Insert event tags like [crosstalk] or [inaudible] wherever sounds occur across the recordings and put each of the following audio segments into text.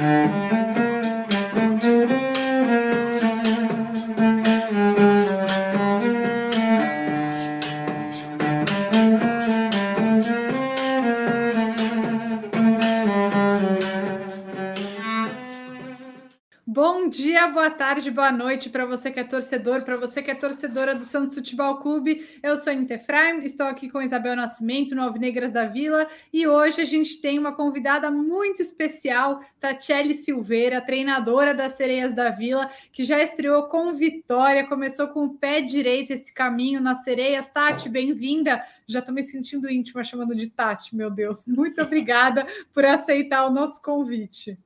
dia, tarde, boa noite para você que é torcedor, para você que é torcedora do Santos Futebol Clube. Eu sou Nite Efraim, estou aqui com Isabel Nascimento, no Alvinegras da Vila, e hoje a gente tem uma convidada muito especial, Tatiele Silveira, treinadora das Sereias da Vila, que já estreou com vitória, começou com o pé direito esse caminho nas Sereias. Tati, bem-vinda. Já estou me sentindo íntima chamando de Tati, meu Deus. Muito obrigada por aceitar o nosso convite.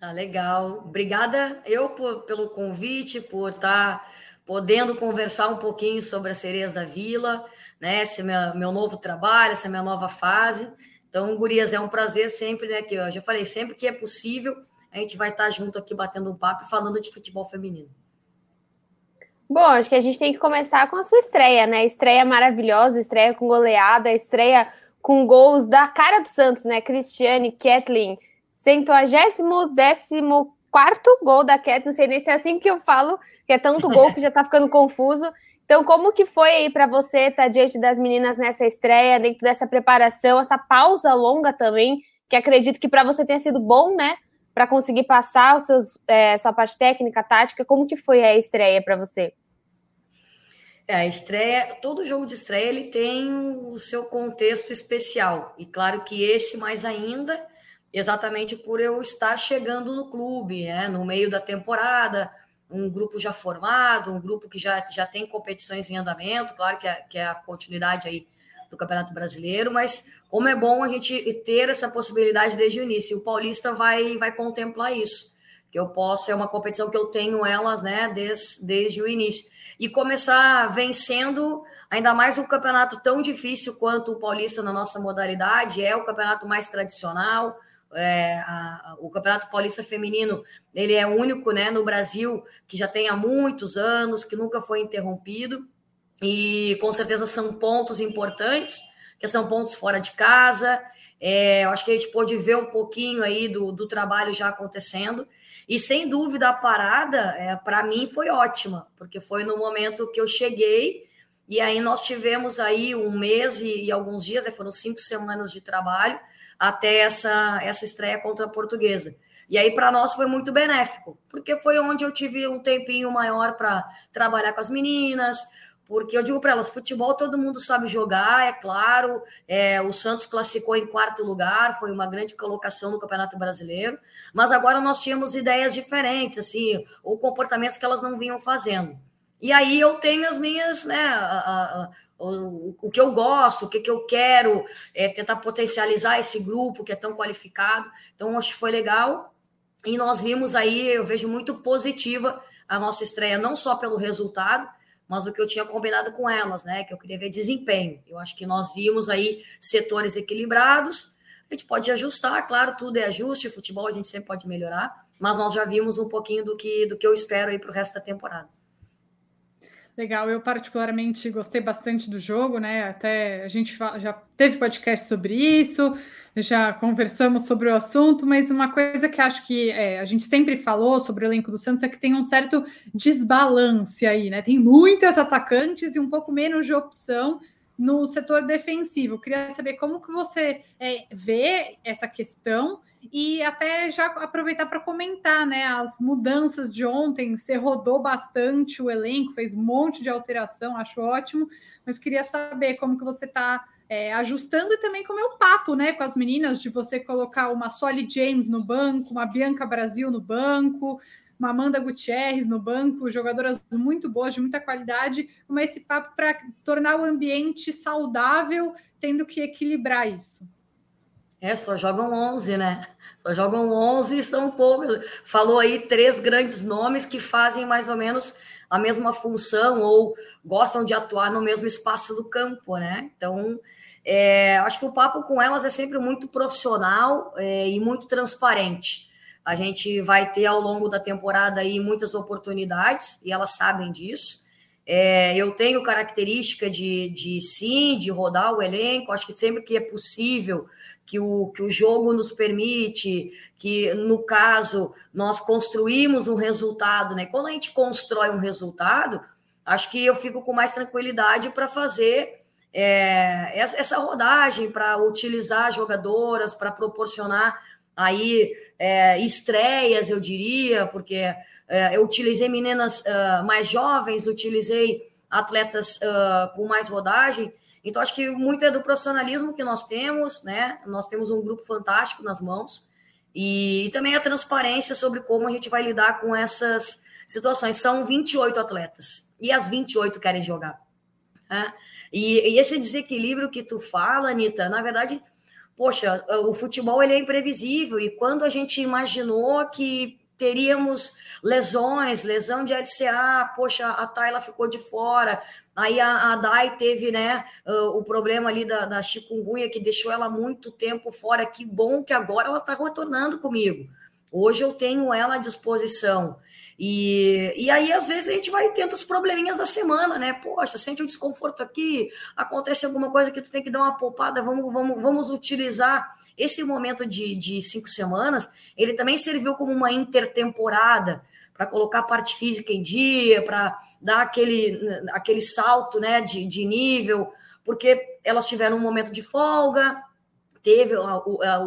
Ah, legal. Obrigada eu por, pelo convite, por estar tá podendo conversar um pouquinho sobre as sereias da vila, né? Esse meu, meu novo trabalho, essa minha nova fase. Então, Gurias, é um prazer sempre, né? Que eu já falei, sempre que é possível, a gente vai estar tá junto aqui batendo um papo falando de futebol feminino. Bom, acho que a gente tem que começar com a sua estreia, né? Estreia maravilhosa, estreia com goleada, estreia com gols da cara do Santos, né? Cristiane, Kathleen centuagésimo décimo quarto gol da Cat, não sei nem se é assim que eu falo, que é tanto gol que já tá ficando confuso. Então, como que foi aí para você estar tá diante das meninas nessa estreia, dentro dessa preparação, essa pausa longa também, que acredito que para você tenha sido bom, né? Para conseguir passar os seus, é, sua parte técnica, tática, como que foi a estreia para você? É, a estreia, todo jogo de estreia ele tem o seu contexto especial. E claro que esse mais ainda, exatamente por eu estar chegando no clube, né, no meio da temporada, um grupo já formado, um grupo que já, já tem competições em andamento, claro que é, que é a continuidade aí do Campeonato Brasileiro, mas como é bom a gente ter essa possibilidade desde o início, o Paulista vai, vai contemplar isso, que eu posso, é uma competição que eu tenho elas, né, desde, desde o início, e começar vencendo ainda mais um campeonato tão difícil quanto o Paulista na nossa modalidade, é o campeonato mais tradicional, é, a, o Campeonato Paulista Feminino ele é único né, no Brasil que já tem há muitos anos, que nunca foi interrompido, e com certeza são pontos importantes, que são pontos fora de casa. É, eu acho que a gente pôde ver um pouquinho aí do, do trabalho já acontecendo. E sem dúvida a parada, é, para mim, foi ótima, porque foi no momento que eu cheguei, e aí nós tivemos aí um mês e, e alguns dias, né, foram cinco semanas de trabalho, até essa, essa estreia contra a Portuguesa. E aí, para nós, foi muito benéfico, porque foi onde eu tive um tempinho maior para trabalhar com as meninas, porque eu digo para elas: futebol todo mundo sabe jogar, é claro. É, o Santos classificou em quarto lugar, foi uma grande colocação no Campeonato Brasileiro, mas agora nós tínhamos ideias diferentes, assim, ou comportamentos que elas não vinham fazendo. E aí eu tenho as minhas, né, a, a, o, que eu gosto, o que, que eu quero, é, tentar potencializar esse grupo que é tão qualificado. Então, acho que foi legal. E nós vimos aí, eu vejo muito positiva a nossa estreia, não só pelo resultado, mas o que eu tinha combinado com elas, né? Que eu queria ver desempenho. Eu acho que nós vimos aí setores equilibrados. A gente pode ajustar, claro, tudo é ajuste, futebol a gente sempre pode melhorar, mas nós já vimos um pouquinho do que, do que eu espero aí para o resto da temporada. Legal, eu particularmente gostei bastante do jogo, né? Até a gente já teve podcast sobre isso, já conversamos sobre o assunto, mas uma coisa que acho que é, a gente sempre falou sobre o elenco do Santos é que tem um certo desbalance aí, né? Tem muitas atacantes e um pouco menos de opção no setor defensivo. Queria saber como que você é, vê essa questão e até já aproveitar para comentar, né, as mudanças de ontem, você rodou bastante o elenco, fez um monte de alteração, acho ótimo, mas queria saber como que você está é, ajustando e também como é o papo, né, com as meninas, de você colocar uma Solly James no banco, uma Bianca Brasil no banco, uma Amanda Gutierrez no banco, jogadoras muito boas, de muita qualidade, é esse papo para tornar o ambiente saudável, tendo que equilibrar isso. É, só jogam 11, né? Só jogam 11 e são poucos. Falou aí três grandes nomes que fazem mais ou menos a mesma função ou gostam de atuar no mesmo espaço do campo, né? Então, é, acho que o papo com elas é sempre muito profissional é, e muito transparente. A gente vai ter ao longo da temporada aí muitas oportunidades e elas sabem disso. É, eu tenho característica de, de sim, de rodar o elenco. Acho que sempre que é possível que o, que o jogo nos permite, que no caso nós construímos um resultado, né? Quando a gente constrói um resultado, acho que eu fico com mais tranquilidade para fazer é, essa rodagem, para utilizar jogadoras, para proporcionar aí é, estreias, eu diria, porque é, eu utilizei meninas uh, mais jovens, utilizei atletas uh, com mais rodagem. Então, acho que muito é do profissionalismo que nós temos, né? Nós temos um grupo fantástico nas mãos. E, e também a transparência sobre como a gente vai lidar com essas situações. São 28 atletas e as 28 querem jogar. Né? E, e, esse desequilíbrio que tu fala, Anitta, na verdade, poxa, o futebol ele é imprevisível. E quando a gente imaginou que teríamos lesões, lesão de LCA, poxa, a Tayla ficou de fora, aí a, a Dai teve, né, uh, o problema ali da, da chikungunya, que deixou ela muito tempo fora, que bom que agora ela está retornando comigo, hoje eu tenho ela à disposição, e, e aí, às vezes, a gente vai tendo os probleminhas da semana, né? Poxa, sente um desconforto aqui, acontece alguma coisa que tu tem que dar uma poupada, vamos, vamos, vamos utilizar esse momento de, de cinco semanas, ele também serviu como uma intertemporada para colocar a parte física em dia, para dar aquele, aquele salto né, de, de nível, porque elas tiveram um momento de folga, teve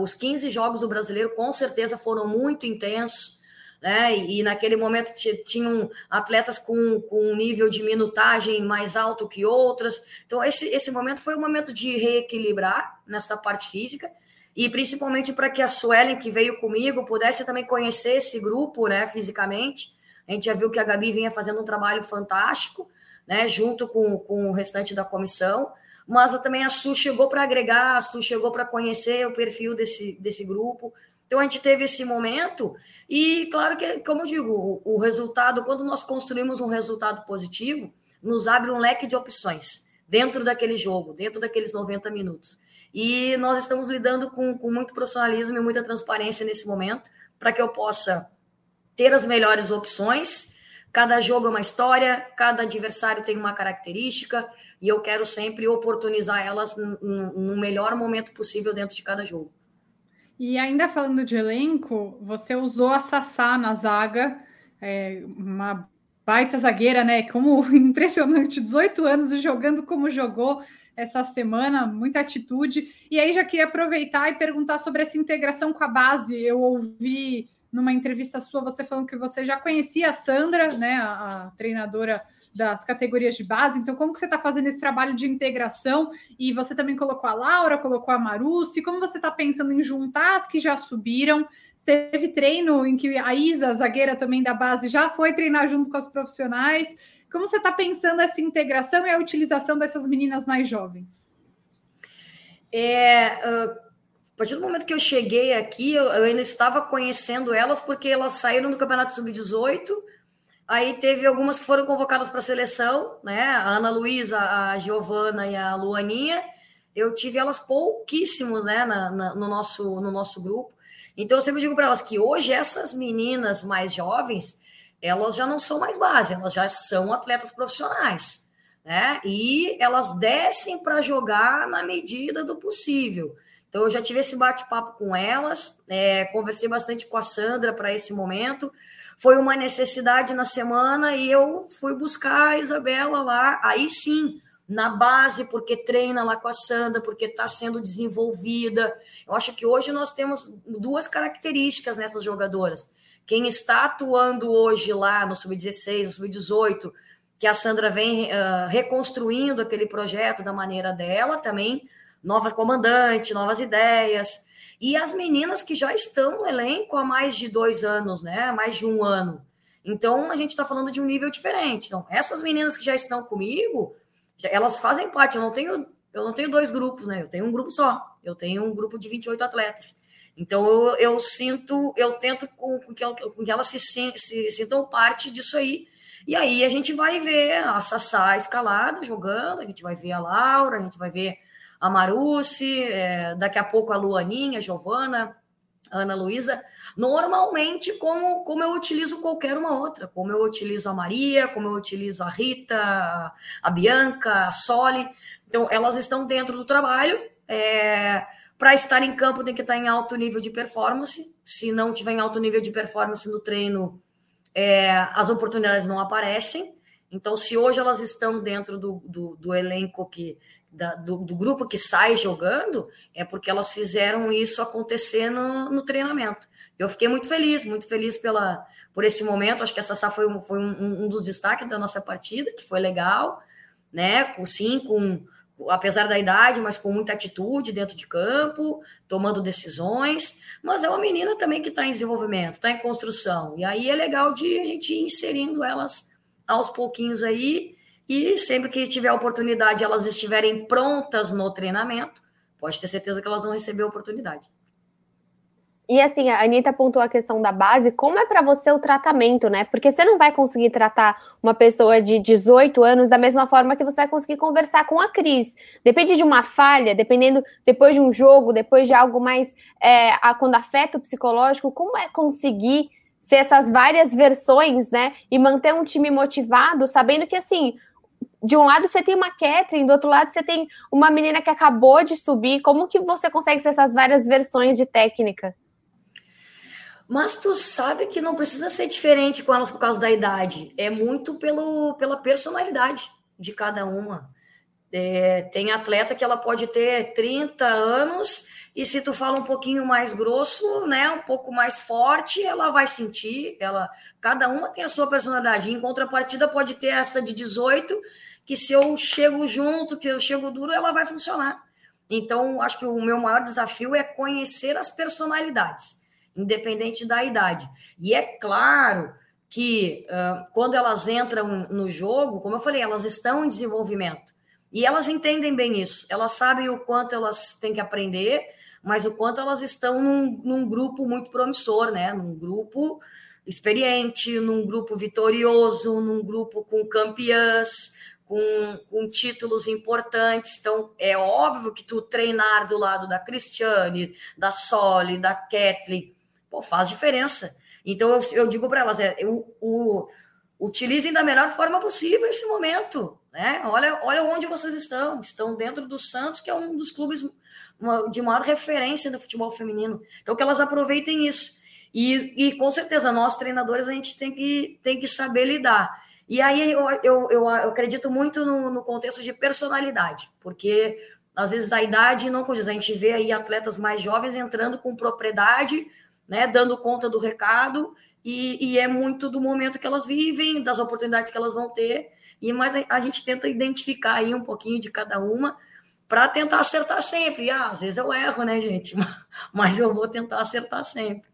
os 15 jogos do brasileiro, com certeza foram muito intensos né? E, naquele momento tinham atletas com, com um nível de minutagem mais alto que outras. Então, esse, esse momento foi um momento de reequilibrar nessa parte física, e principalmente para que a Suelen, que veio comigo, pudesse também conhecer esse grupo, né, fisicamente. A gente já viu que a Gabi vinha fazendo um trabalho fantástico, né, junto com, com o restante da comissão, mas também a Su chegou para agregar, a Su chegou para conhecer o perfil desse, desse grupo. Então a gente teve esse momento e claro que, como eu digo, o, o resultado, quando nós construímos um resultado positivo, nos abre um leque de opções dentro daquele jogo, dentro daqueles 90 minutos. E nós estamos lidando com, com muito profissionalismo e muita transparência nesse momento, para que eu possa ter as melhores opções. Cada jogo é uma história, cada adversário tem uma característica, e eu quero sempre oportunizar elas no, no melhor momento possível dentro de cada jogo. E ainda falando de elenco, você usou a Sassá na zaga, é, uma baita zagueira, né? Como [laughs] impressionante, 18 anos e jogando como jogou essa semana, muita atitude. E aí já queria aproveitar e perguntar sobre essa integração com a base. Eu ouvi numa entrevista sua você falando que você já conhecia a Sandra, né, a, a treinadora das categorias de base. Então, como que você está fazendo esse trabalho de integração? E você também colocou a Laura, colocou a Maruci. Como você está pensando em juntar as que já subiram? Teve treino em que a Isa, a zagueira também da base, já foi treinar junto com as profissionais. Como você está pensando essa integração e a utilização dessas meninas mais jovens? É, uh, a partir do momento que eu cheguei aqui, eu, eu ainda estava conhecendo elas, porque elas saíram do Campeonato Sub-18 Aí teve algumas que foram convocadas para a seleção, né? A Ana Luísa, a Giovana e a Luaninha. Eu tive elas pouquíssimos, né, na, na, no, nosso, no nosso grupo. Então eu sempre digo para elas que hoje essas meninas mais jovens, elas já não são mais base, elas já são atletas profissionais, né? E elas descem para jogar na medida do possível. Então eu já tive esse bate-papo com elas, é, conversei bastante com a Sandra para esse momento foi uma necessidade na semana e eu fui buscar a Isabela lá, aí sim, na base, porque treina lá com a Sandra, porque está sendo desenvolvida. Eu acho que hoje nós temos duas características nessas jogadoras. Quem está atuando hoje lá no Sub-16, no Sub-18, que a Sandra vem uh, reconstruindo aquele projeto da maneira dela, também nova comandante, novas ideias e as meninas que já estão no elenco há mais de dois anos, né? Mais de um ano. Então a gente está falando de um nível diferente. Então, essas meninas que já estão comigo, elas fazem parte. Eu não tenho, eu não tenho dois grupos, né? Eu tenho um grupo só. Eu tenho um grupo de 28 atletas. Então eu, eu sinto, eu tento com, com, que, com que elas se, se, sintam parte disso aí. E aí a gente vai ver a Sassá escalada jogando, a gente vai ver a Laura, a gente vai ver a Maruci, é, daqui a pouco a Luaninha, a Giovana, a Ana Luísa, normalmente como, como eu utilizo qualquer uma outra, como eu utilizo a Maria, como eu utilizo a Rita, a Bianca, a Soli. Então, elas estão dentro do trabalho é, para estar em campo tem que estar em alto nível de performance. Se não tiver em alto nível de performance no treino, é, as oportunidades não aparecem. Então, se hoje elas estão dentro do, do, do elenco que, da, do, do, grupo que sai jogando, é porque elas fizeram isso acontecer no, no treinamento. Eu fiquei muito feliz, muito feliz pela, por esse momento. Acho que essa Sassá foi, um, foi um, um, dos destaques da nossa partida, que foi legal, né? Com, sim, com, apesar da idade, mas com muita atitude dentro de campo, tomando decisões. Mas é uma menina também que está em desenvolvimento, está em construção. E aí é legal de a gente ir inserindo elas aos pouquinhos aí. E sempre que tiver oportunidade, elas estiverem prontas no treinamento, pode ter certeza que elas vão receber a oportunidade. E assim, a Anitta pontuou a questão da base, como é para você o tratamento, né? Porque você não vai conseguir tratar uma pessoa de 18 anos da mesma forma que você vai conseguir conversar com a Cris. Depende de uma falha, dependendo, depois de um jogo, depois de algo mais, é, a, quando afeta o psicológico, como é conseguir ser essas várias versões, né? E manter um time motivado, sabendo que assim, de um lado você tem uma Catherine, do outro lado você tem uma menina que acabou de subir. Como que você consegue ser essas várias versões de técnica? Mas tu sabe que não precisa ser diferente com elas por causa da idade. É muito pelo, pela personalidade de cada uma. É, tem atleta que ela pode ter 30 anos e se tu fala um pouquinho mais grosso, né, um pouco mais forte, ela vai sentir, ela cada uma tem a sua personalidade. Em contrapartida pode ter essa de 18 que se eu chego junto, que eu chego duro, ela vai funcionar. Então, acho que o meu maior desafio é conhecer as personalidades independente da idade. E é claro que uh, quando elas entram no jogo, como eu falei, elas estão em desenvolvimento. E elas entendem bem isso. Elas sabem o quanto elas têm que aprender, mas o quanto elas estão num, num grupo muito promissor, né? Num grupo experiente, num grupo vitorioso, num grupo com campeãs, com, com, títulos importantes. Então, é óbvio que tu treinar do lado da Cristiane, da Soli, da Kathleen, pô, faz diferença. Então eu, eu digo para elas, é, eu, o, utilizem da melhor forma possível esse momento, né? Olha, olha onde vocês estão, estão dentro do Santos, que é um dos clubes uma, de maior referência do futebol feminino. Então que elas aproveitem isso. E, e com certeza nós treinadores a gente tem que, tem que saber lidar. E aí eu, eu, eu, acredito muito no, no contexto de personalidade, porque às vezes a idade não condiz. A gente vê aí atletas mais jovens entrando com propriedade, né, dando conta do recado, e, e, é muito do momento que elas vivem, das oportunidades que elas vão ter, e mas a, a gente tenta identificar aí um pouquinho de cada uma para tentar acertar sempre. Ah, às vezes eu erro, né, gente? [laughs] Mas eu vou tentar acertar sempre.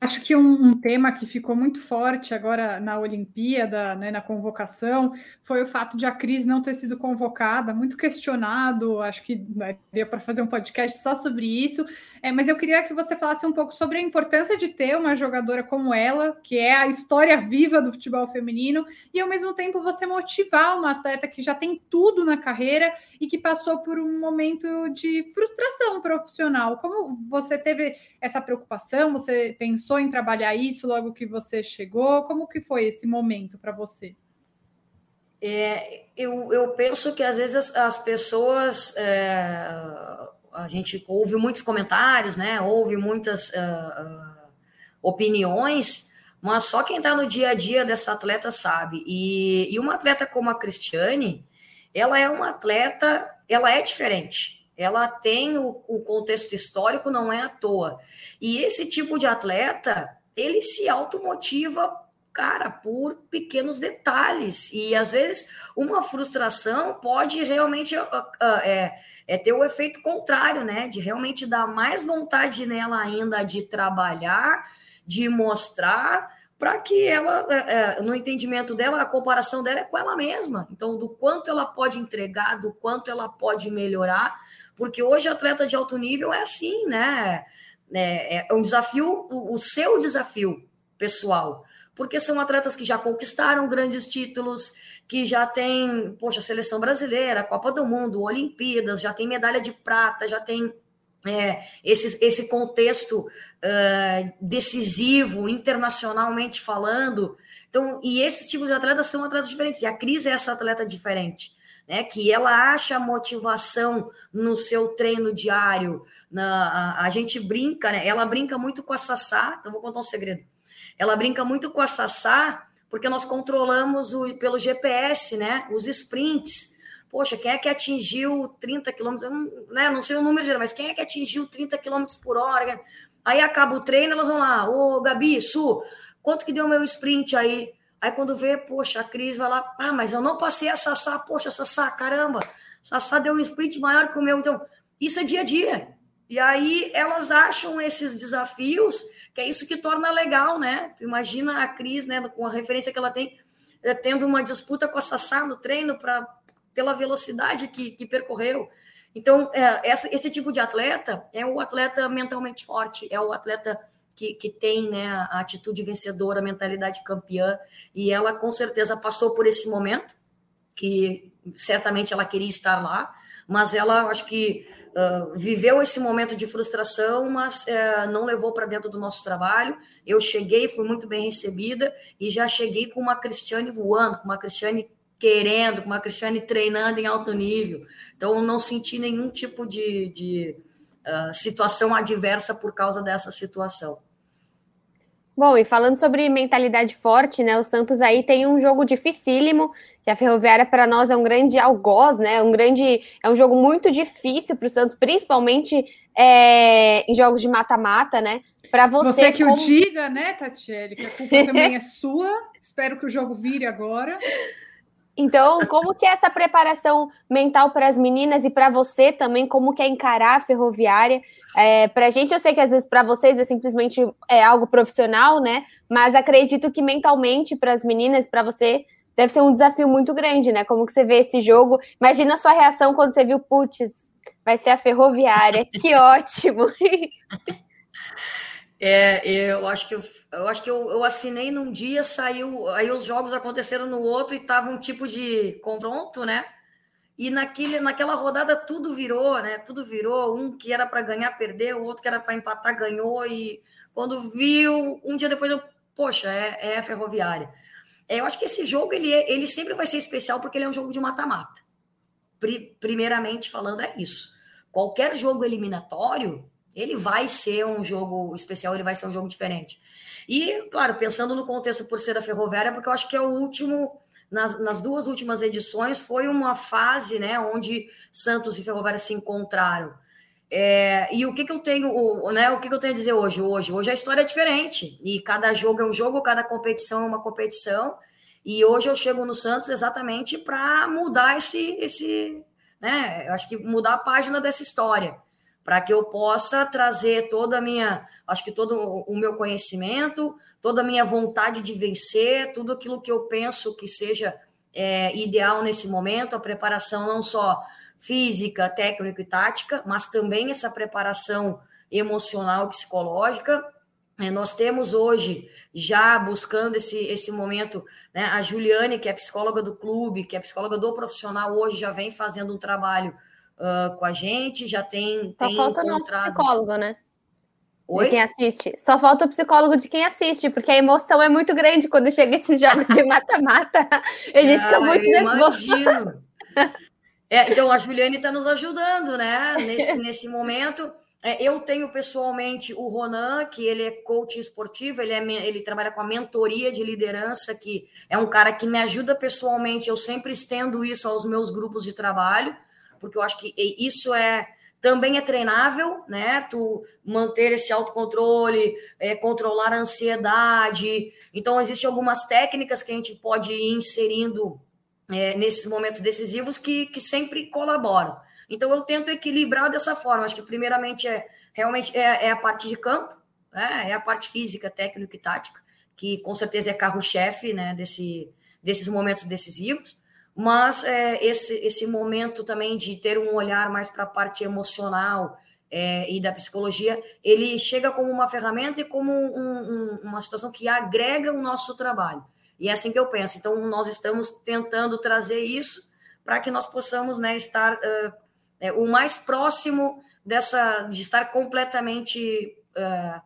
Acho que um, um, tema que ficou muito forte agora na Olimpíada, né, na convocação, foi o fato de a Cris não ter sido convocada, muito questionado. Acho que daria para fazer um podcast só sobre isso. É, mas eu queria que você falasse um pouco sobre a importância de ter uma jogadora como ela, que é a história viva do futebol feminino, e ao mesmo tempo você motivar uma atleta que já tem tudo na carreira e que passou por um momento de frustração profissional. Como você teve essa preocupação? Você pensou em trabalhar isso logo que você chegou? Como que foi esse momento para você? É, eu, eu penso que às vezes as, as pessoas é a gente ouve muitos comentários, né? Ouve muitas uh, opiniões, mas só quem está no dia a dia dessa atleta sabe. E, e uma atleta como a Cristiane, ela é uma atleta, ela é diferente. Ela tem o, o contexto histórico, não é à toa. E esse tipo de atleta, ele se automotiva cara, por pequenos detalhes. E às vezes uma frustração pode realmente uh, uh, é, é ter o efeito contrário, né? De realmente dar mais vontade nela ainda de trabalhar, de mostrar, para que ela, é, é, no entendimento dela, a comparação dela é com ela mesma. Então, do quanto ela pode entregar, do quanto ela pode melhorar, porque hoje atleta de alto nível é assim, né? É, é um desafio, o seu desafio pessoal, porque são atletas que já conquistaram grandes títulos, que já tem, poxa, seleção brasileira, Copa do Mundo, Olimpíadas, já tem medalha de prata, já tem é, esse, esse contexto uh, decisivo, internacionalmente falando. Então, e esses tipos de atletas são atletas diferentes. E a Cris é essa atleta diferente. né? Que ela acha motivação no seu treino diário. Na, a, a gente brinca, né? Ela brinca muito com a Sassá, então vou contar um segredo. Ela brinca muito com a Sassá porque nós controlamos o, pelo GPS, né? Os sprints. Poxa, quem é que atingiu 30 quilômetros? Né, não sei o número geral, mas quem é que atingiu 30 quilômetros por hora? Aí acaba o treino, elas vão lá, ô Gabi, Su, quanto que deu meu sprint aí? Aí quando vê, poxa, a Cris vai lá, ah, mas eu não passei a Sassá, poxa, Sassá, caramba, Sassá deu um sprint maior que o meu. Então, isso é dia a dia. E aí elas acham esses desafios, que é isso que torna legal, né? Tu imagina a Cris, né, com a referência que ela tem, eh, tendo uma disputa com a Sassá no treino para pela velocidade que, que percorreu. Então, é, essa, esse tipo de atleta é o atleta mentalmente forte, é o atleta que, que tem né, a atitude vencedora, a mentalidade campeã, e ela com certeza passou por esse momento, que certamente ela queria estar lá, mas ela acho que uh, viveu esse momento de frustração, mas uh, não levou para dentro do nosso trabalho. Eu cheguei, fui muito bem recebida e já cheguei com uma Cristiane voando, com uma Cristiane querendo, com uma Cristiane treinando em alto nível. Então, não senti nenhum tipo de, de uh, situação adversa por causa dessa situação. Bom, e falando sobre mentalidade forte, né? O Santos aí tem um jogo dificílimo, que a Ferroviária para nós é um grande algoz, né? Um grande, é um jogo muito difícil para o Santos, principalmente é, em jogos de mata-mata, né? Para você, você que como... o diga, né, Tatiele? Que a culpa também é [laughs] sua. Espero que o jogo vire agora. Então, como que é essa preparação mental para as meninas e para você também, como que é encarar a ferroviária? É, para a gente, eu sei que às vezes para vocês é simplesmente é algo profissional, né? Mas acredito que mentalmente para as meninas, para você, deve ser um desafio muito grande, né? Como que você vê esse jogo? Imagina a sua reação quando você viu, putz, vai ser a ferroviária, que ótimo! [laughs] É, eu acho que eu, eu acho que eu, eu, assinei num dia, saiu, aí os jogos aconteceram no outro e tava um tipo de confronto, né? E naquele, naquela rodada tudo virou, né? Tudo virou. Um que era para ganhar perdeu, o outro que era para empatar ganhou. E quando viu, um dia depois eu, poxa, é, é Ferroviária. É, eu acho que esse jogo ele, é, ele sempre vai ser especial porque ele é um jogo de mata-mata. Primeiramente falando, é isso. Qualquer jogo eliminatório ele vai ser um jogo especial, ele vai ser um jogo diferente. E, claro, pensando no contexto por ser a Ferroviária, porque eu acho que é o último, nas, nas duas últimas edições, foi uma fase né, onde Santos e Ferroviária se encontraram. É, e o que, que eu tenho, o, né, o que, que eu tenho a dizer hoje? Hoje, hoje a história é diferente. E cada jogo é um jogo, cada competição é uma competição. E hoje eu chego no Santos exatamente para mudar esse, esse, né? Eu acho que mudar a página dessa história para que eu possa trazer toda a minha, acho que todo o meu conhecimento, toda a minha vontade de vencer, tudo aquilo que eu penso que seja é, ideal nesse momento, a preparação não só física, técnica e tática, mas também essa preparação emocional psicológica. É, nós temos hoje, já buscando esse, esse momento, né, a Juliane, que é psicóloga do clube, que é psicóloga do profissional, hoje já vem fazendo um trabalho uh, com a gente, já tem. Só tem falta encontrado... o psicólogo, né? Oi? De quem assiste. Só falta o psicólogo de quem assiste, porque a emoção é muito grande quando chega esses jogos de [laughs] mata-mata. a gente ah, fica muito nervoso. [laughs] É, então, a Juliane está nos ajudando, né? Nesse, nesse momento. É, eu tenho pessoalmente o Ronan, que ele é coach esportivo, ele, é, ele trabalha com a mentoria de liderança, que é um cara que me ajuda pessoalmente. Eu sempre estendo isso aos meus grupos de trabalho porque eu acho que isso é também é treinável, né? Tu manter esse autocontrole, é, controlar a ansiedade. Então, existem algumas técnicas que a gente pode ir inserindo é, nesses momentos decisivos que, que sempre colaboram. Então, eu tento equilibrar dessa forma. Acho que, primeiramente, é realmente é, é a parte de campo, né? é a parte física, técnica e tática, que com certeza é carro-chefe né? Desse, desses momentos decisivos mas é, esse, esse momento também de ter um olhar mais para a parte emocional é, e da psicologia, ele chega como uma ferramenta e como um, um, uma situação que agrega o nosso trabalho. E é assim que eu penso. Então, nós estamos tentando trazer isso para que nós possamos né, estar uh, é, o mais próximo dessa, de estar completamente, uh,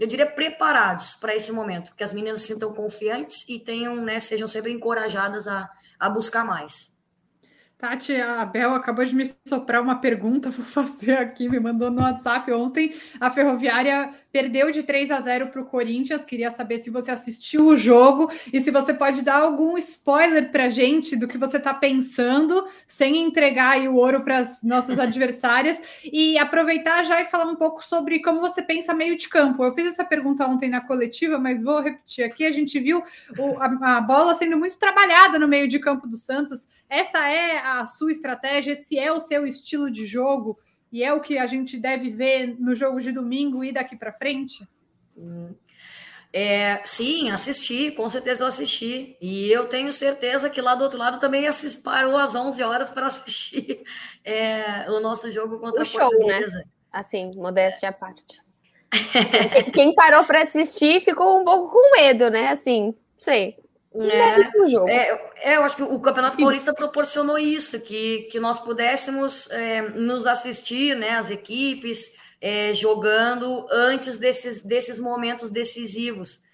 eu diria, preparados para esse momento, que as meninas se sintam confiantes e tenham, né, sejam sempre encorajadas a a buscar mais. Tati, a Bel acabou de me soprar uma pergunta, [laughs] vou fazer aqui, me mandou no WhatsApp ontem. A Ferroviária perdeu de 3 a 0 para o Corinthians. Queria saber se você assistiu o jogo e se você pode dar algum spoiler para gente do que você está pensando, sem entregar o ouro para as nossas [laughs] adversárias. E aproveitar já e falar um pouco sobre como você pensa meio de campo. Eu fiz essa pergunta ontem na coletiva, mas vou repetir aqui. A gente viu o, a, a bola sendo muito trabalhada no meio de campo do Santos essa é a sua estratégia, esse é o seu estilo de jogo e é o que a gente deve ver no jogo de domingo e daqui para frente? Hum. É, sim, assisti, com certeza eu assisti. E eu tenho certeza que lá do outro lado também assist, parou às 11 horas para assistir [laughs] é, o nosso jogo contra o a show, né? Portuguesa. Né? Assim, modéstia à parte. [laughs] Quem parou para assistir ficou um pouco com medo, né? Assim, sei. É, é, é, eu acho que o Campeonato Paulista proporcionou isso, que, que nós pudéssemos é, nos assistir, né, as equipes é, jogando antes desses, desses momentos decisivos.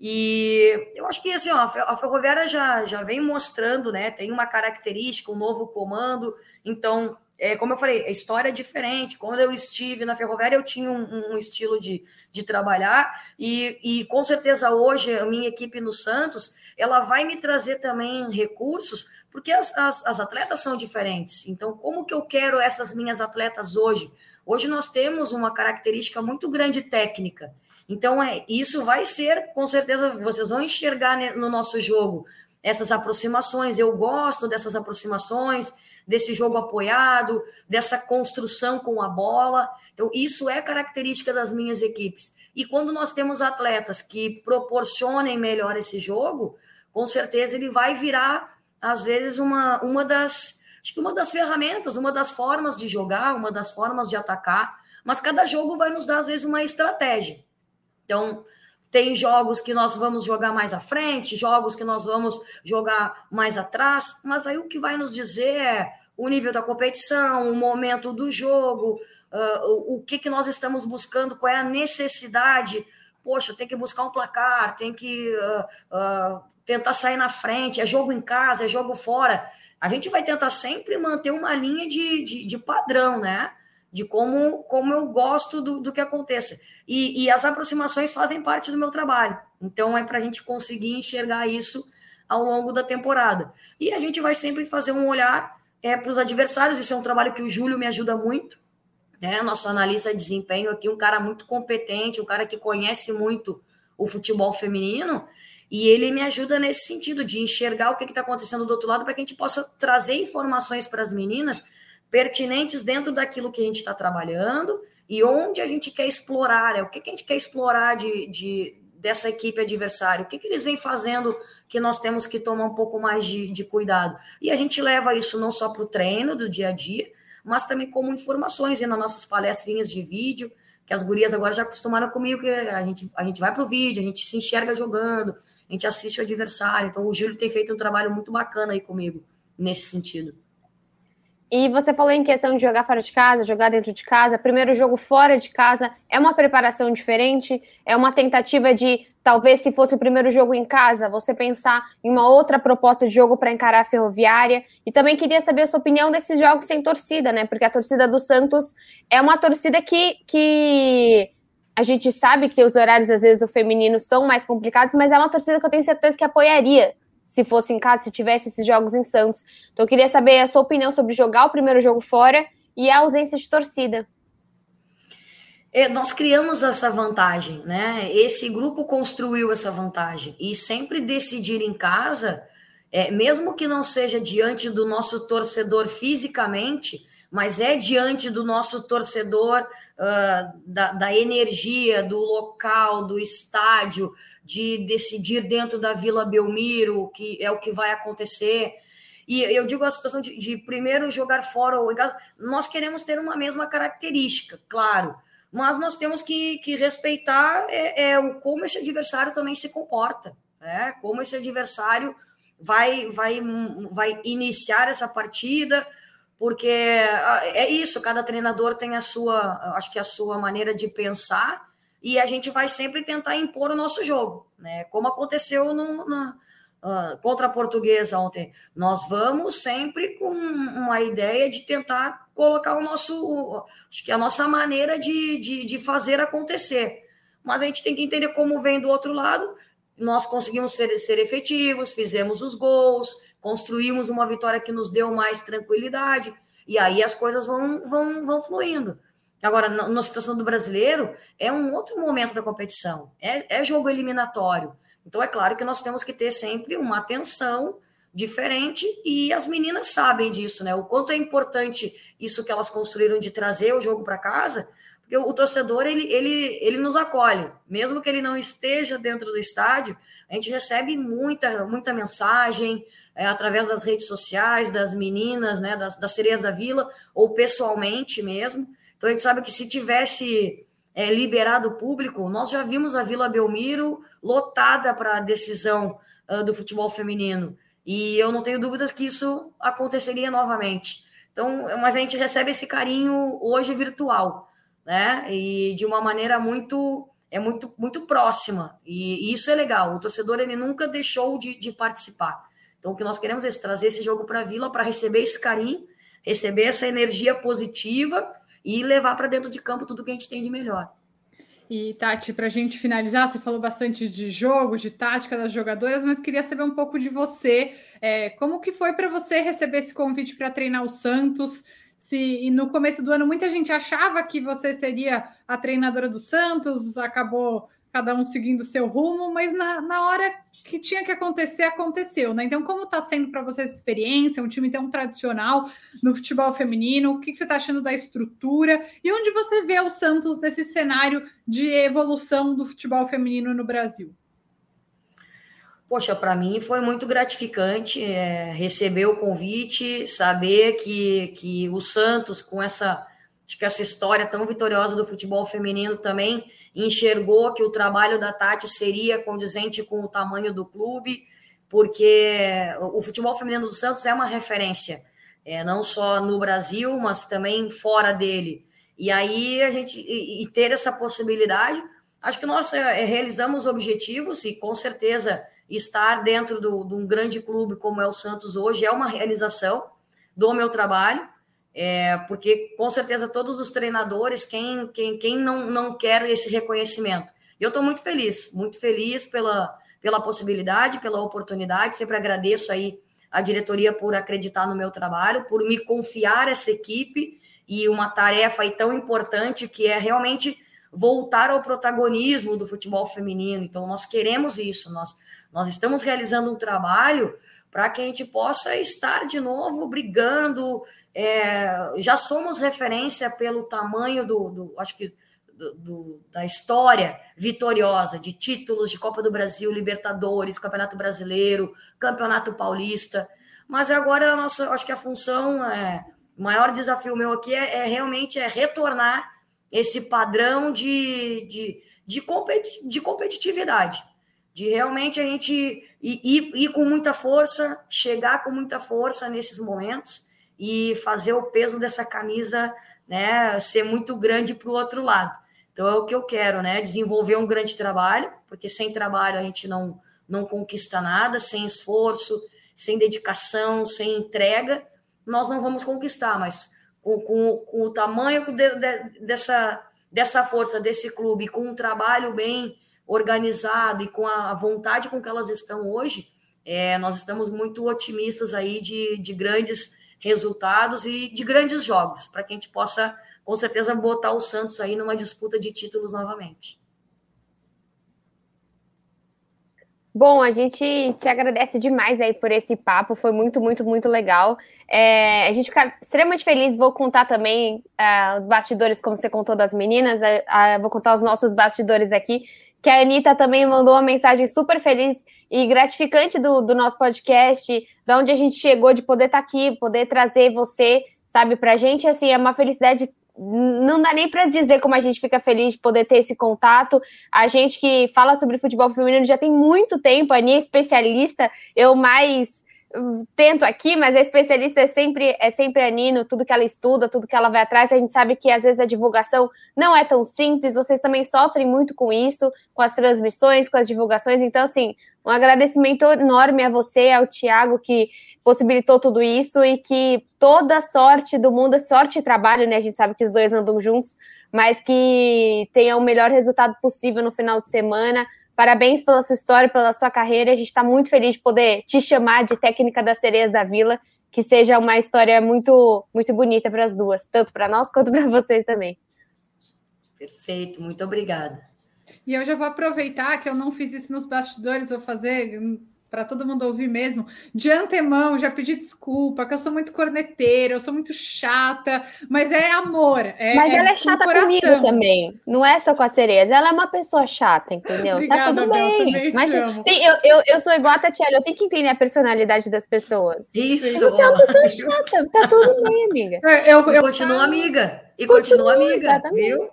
E eu acho que assim, ó, a Ferroviária já, já vem mostrando, né, tem uma característica, um novo comando, então, é, como eu falei, a história é diferente. Quando eu estive na Ferroviária, eu tinha um, um estilo de, de trabalhar, e, e com certeza hoje a minha equipe no Santos ela vai me trazer também recursos, porque as, as, as atletas são diferentes. Então, como que eu quero essas minhas atletas hoje? Hoje nós temos uma característica muito grande técnica. Então, é, isso vai ser, com certeza, vocês vão enxergar no nosso jogo essas aproximações. Eu gosto dessas aproximações, desse jogo apoiado, dessa construção com a bola. Então, isso é característica das minhas equipes. E quando nós temos atletas que proporcionem melhor esse jogo, com certeza ele vai virar, às vezes, uma, uma das. Acho que uma das ferramentas, uma das formas de jogar, uma das formas de atacar, mas cada jogo vai nos dar, às vezes, uma estratégia. Então, tem jogos que nós vamos jogar mais à frente, jogos que nós vamos jogar mais atrás, mas aí o que vai nos dizer é o nível da competição, o momento do jogo, uh, o, que, que nós estamos buscando, qual é a necessidade. Poxa, tem que buscar um placar, tem que uh, uh, tentar sair na frente, é jogo em casa, é jogo fora. A gente vai tentar sempre manter uma linha de, de, de padrão, né? De como, como eu gosto do, do que aconteça. E, e as aproximações fazem parte do meu trabalho. Então é para a gente conseguir enxergar isso ao longo da temporada. E a gente vai sempre fazer um olhar é, para os adversários. Isso é um trabalho que o Júlio me ajuda muito. Né? Nosso analista de desempenho aqui, um cara muito competente, um cara que conhece muito o futebol feminino. E ele me ajuda nesse sentido de enxergar o que está acontecendo do outro lado para que a gente possa trazer informações para as meninas pertinentes dentro daquilo que a gente está trabalhando e onde a gente quer explorar, né? o que, que a gente quer explorar de, de dessa equipe adversária, o que, que eles vêm fazendo que nós temos que tomar um pouco mais de, de cuidado. E a gente leva isso não só para o treino do dia a dia, mas também como informações e nas nossas palestrinhas de vídeo, que as gurias agora já acostumaram comigo, que a gente, a gente vai para o vídeo, a gente se enxerga jogando, a gente assiste o adversário. Então, o Júlio tem feito um trabalho muito bacana aí comigo, nesse sentido. E você falou em questão de jogar fora de casa, jogar dentro de casa. Primeiro jogo fora de casa é uma preparação diferente, é uma tentativa de, talvez, se fosse o primeiro jogo em casa, você pensar em uma outra proposta de jogo para encarar a ferroviária. E também queria saber a sua opinião desses jogos sem torcida, né? Porque a torcida do Santos é uma torcida que, que a gente sabe que os horários, às vezes, do feminino são mais complicados, mas é uma torcida que eu tenho certeza que apoiaria se fosse em casa, se tivesse esses jogos em Santos. Então, eu queria saber a sua opinião sobre jogar o primeiro jogo fora e a ausência de torcida. É, nós criamos essa vantagem, né? Esse grupo construiu essa vantagem. E sempre decidir em casa, é, mesmo que não seja diante do nosso torcedor fisicamente, mas é diante do nosso torcedor uh, da, da energia, do local, do estádio, de decidir dentro da Vila Belmiro, que é o que vai acontecer. E eu digo a situação de, de primeiro jogar fora ou nós queremos ter uma mesma característica, claro, mas nós temos que, que respeitar é, é, o como esse adversário também se comporta, né? como esse adversário vai, vai, vai iniciar essa partida, porque ah, é isso, cada treinador tem a sua, acho que a sua maneira de pensar, e a gente vai sempre tentar impor o nosso jogo, né? Como aconteceu no, no, uh, contra a portuguesa ontem. Nós vamos sempre com uma ideia de tentar colocar o nosso, acho que a nossa maneira de, de, de fazer acontecer. Mas a gente tem que entender como vem do outro lado. Nós conseguimos ser, ser efetivos, fizemos os gols, construímos uma vitória que nos deu mais tranquilidade, e aí as coisas vão, vão, vão fluindo. Agora, na situação do brasileiro, é um outro momento da competição, é, é jogo eliminatório. Então, é claro que nós temos que ter sempre uma atenção diferente e as meninas sabem disso, né? O quanto é importante isso que elas construíram de trazer o jogo para casa, porque o, o, torcedor ele, ele, ele nos acolhe, mesmo que ele não esteja dentro do estádio, a gente recebe muita, muita mensagem é, através das redes sociais, das meninas, né, das, das sereias da vila, ou pessoalmente mesmo. Então a gente sabe que se tivesse é, liberado o público, nós já vimos a Vila Belmiro lotada para a decisão uh, do futebol feminino. E eu não tenho dúvidas que isso aconteceria novamente. Então, mas a gente recebe esse carinho hoje virtual, né? E de uma maneira muito é muito muito próxima. E, e isso é legal. O torcedor ele nunca deixou de, de participar. Então, o que nós queremos é trazer esse jogo para a Vila para receber esse carinho, receber essa energia positiva e levar para dentro de campo tudo que a gente tem de melhor. E, Tati, para a gente finalizar, você falou bastante de jogo, de tática das jogadoras, mas queria saber um pouco de você. É, como que foi para você receber esse convite para treinar o Santos? Se no começo do ano muita gente achava que você seria a treinadora do Santos, acabou cada um seguindo seu rumo, mas na, na hora que tinha que acontecer, aconteceu, né? Então, como está sendo para você essa experiência? Um time tão tradicional no futebol feminino, o que, que você está achando da estrutura e onde você vê o Santos nesse cenário de evolução do futebol feminino no Brasil? Poxa, para mim foi muito gratificante é, receber o convite, saber que, que o Santos, com essa, acho que essa história tão vitoriosa do futebol feminino também enxergou que o trabalho da Tati seria condizente com o tamanho do clube, porque o futebol feminino do Santos é uma referência, é, não só no Brasil, mas também fora dele. E aí a gente e, e ter essa possibilidade, acho que nós é, realizamos objetivos e com certeza estar dentro do, de um grande clube como é o Santos hoje é uma realização do meu trabalho é, porque com certeza todos os treinadores, quem, quem, quem não, não quer esse reconhecimento. Eu estou muito feliz, muito feliz pela, pela possibilidade, pela oportunidade, sempre agradeço aí a diretoria por acreditar no meu trabalho, por me confiar essa equipe e uma tarefa aí tão importante que é realmente voltar ao protagonismo do futebol feminino. Então, nós queremos isso, nós, nós estamos realizando um trabalho para que a gente possa estar de novo brigando, é, já somos referência pelo tamanho do, do acho que do, do, da história vitoriosa de títulos de Copa do Brasil, Libertadores, Campeonato Brasileiro, Campeonato Paulista. Mas agora a nossa, acho que a função, é, o maior desafio meu aqui é, é realmente é retornar esse padrão de, de, de, competi de competitividade, de realmente a gente ir, ir, ir com muita força, chegar com muita força nesses momentos e fazer o peso dessa camisa né, ser muito grande para o outro lado. Então é o que eu quero, né? Desenvolver um grande trabalho, porque sem trabalho a gente não, não conquista nada, sem esforço, sem dedicação, sem entrega, nós não vamos conquistar, mas com, com, com o tamanho de, de, dessa, dessa força desse clube, com um trabalho bem organizado e com a vontade com que elas estão hoje, é, nós estamos muito otimistas aí de, de grandes resultados e de grandes jogos, para que a gente possa, com certeza, botar o Santos aí numa disputa de títulos novamente. Bom, a gente te agradece demais aí por esse papo, foi muito, muito, muito legal. É, a gente fica extremamente feliz. Vou contar também uh, os bastidores, como você contou das meninas, uh, uh, vou contar os nossos bastidores aqui. Que a Anitta também mandou uma mensagem super feliz e gratificante do, do nosso podcast, da onde a gente chegou, de poder estar tá aqui, poder trazer você, sabe, para a gente, assim, é uma felicidade. Não dá nem para dizer como a gente fica feliz de poder ter esse contato. A gente que fala sobre futebol feminino já tem muito tempo, a Aninha é especialista, eu mais tento aqui, mas a especialista é sempre, é sempre a Nino, tudo que ela estuda, tudo que ela vai atrás, a gente sabe que às vezes a divulgação não é tão simples, vocês também sofrem muito com isso, com as transmissões, com as divulgações, então assim, um agradecimento enorme a você, ao Tiago, que possibilitou tudo isso e que toda sorte do mundo, sorte e trabalho, né, a gente sabe que os dois andam juntos, mas que tenha o melhor resultado possível no final de semana, Parabéns pela sua história, pela sua carreira. A gente está muito feliz de poder te chamar de técnica das sereias da vila. Que seja uma história muito, muito bonita para as duas, tanto para nós quanto para vocês também. Perfeito, muito obrigada. E eu já vou aproveitar que eu não fiz isso nos bastidores, vou fazer para todo mundo ouvir mesmo, de antemão, já pedi desculpa, que eu sou muito corneteira, eu sou muito chata, mas é amor. É, mas é ela é chata comigo também, não é só com as sereias, ela é uma pessoa chata, entendeu? Tá Obrigada, tá tudo bem. Mas tem, eu, eu, eu sou igual a Tatiana, eu tenho que entender a personalidade das pessoas. Isso. Você é uma pessoa chata, tá tudo bem, amiga. É, eu, eu, continuo amiga. E continua, continua amiga, exatamente. viu?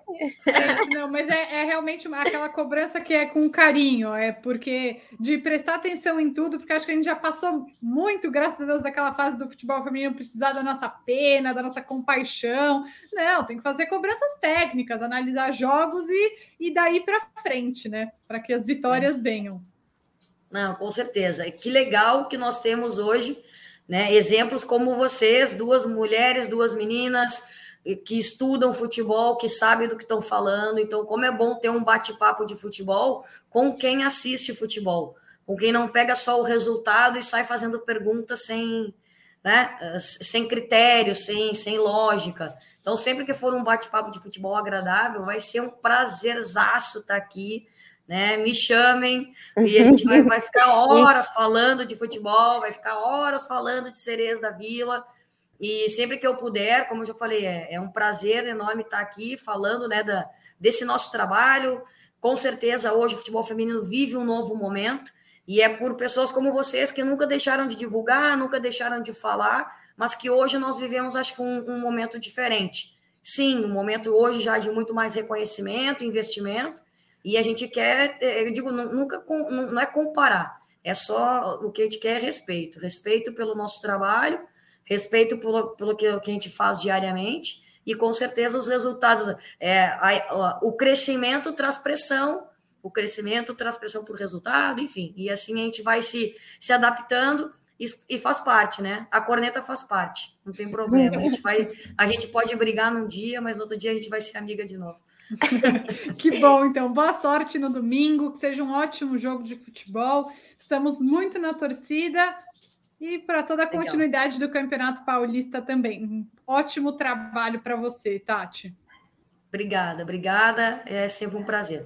Gente, não, mas é, é, realmente aquela cobrança que é com carinho, é porque de prestar atenção em tudo, porque acho que a gente já passou muito, graças a Deus, daquela fase do futebol feminino precisar da nossa pena, da nossa compaixão. Não, tem que fazer cobranças técnicas, analisar jogos e, e daí para frente, né? Para que as vitórias é. venham. Não, com certeza. Que legal que nós temos hoje, né? Exemplos como vocês, duas mulheres, duas meninas que estudam futebol, que sabem do que estão falando. Então, como é bom ter um bate-papo de futebol com quem assiste futebol, com quem não pega só o resultado e sai fazendo perguntas sem, né, sem critério, sem, sem lógica. Então, sempre que for um bate-papo de futebol agradável, vai ser um prazerzaço estar aqui. Né? Me chamem e a gente vai, vai ficar [laughs] horas falando de futebol, vai ficar horas falando de sereias da vila. E sempre que eu puder, como eu já falei, é, é um prazer enorme estar aqui falando né, da, desse nosso trabalho. Com certeza, hoje o futebol feminino vive um novo momento, e é por pessoas como vocês que nunca deixaram de divulgar, nunca deixaram de falar, mas que hoje nós vivemos, acho que, um, um momento diferente. Sim, um momento hoje já de muito mais reconhecimento, investimento, e a gente quer, eu digo, nunca não é comparar, é só o que a gente quer é respeito respeito pelo nosso trabalho respeito pelo, pelo que, que a gente faz diariamente e com certeza os resultados. É, a, o crescimento traz pressão, o crescimento traz pressão por resultado, enfim, e assim a gente vai se, se adaptando e, e faz parte, né? A corneta faz parte, não tem problema. A gente, vai, a gente pode brigar num dia, mas outro dia a gente vai ser amiga de novo. [laughs] que bom, então. Boa sorte no domingo, que seja um ótimo jogo de futebol. Estamos muito na torcida e para toda a Legal. continuidade do Campeonato Paulista também. Um ótimo trabalho para você, Tati. Obrigada, obrigada. É sempre um prazer.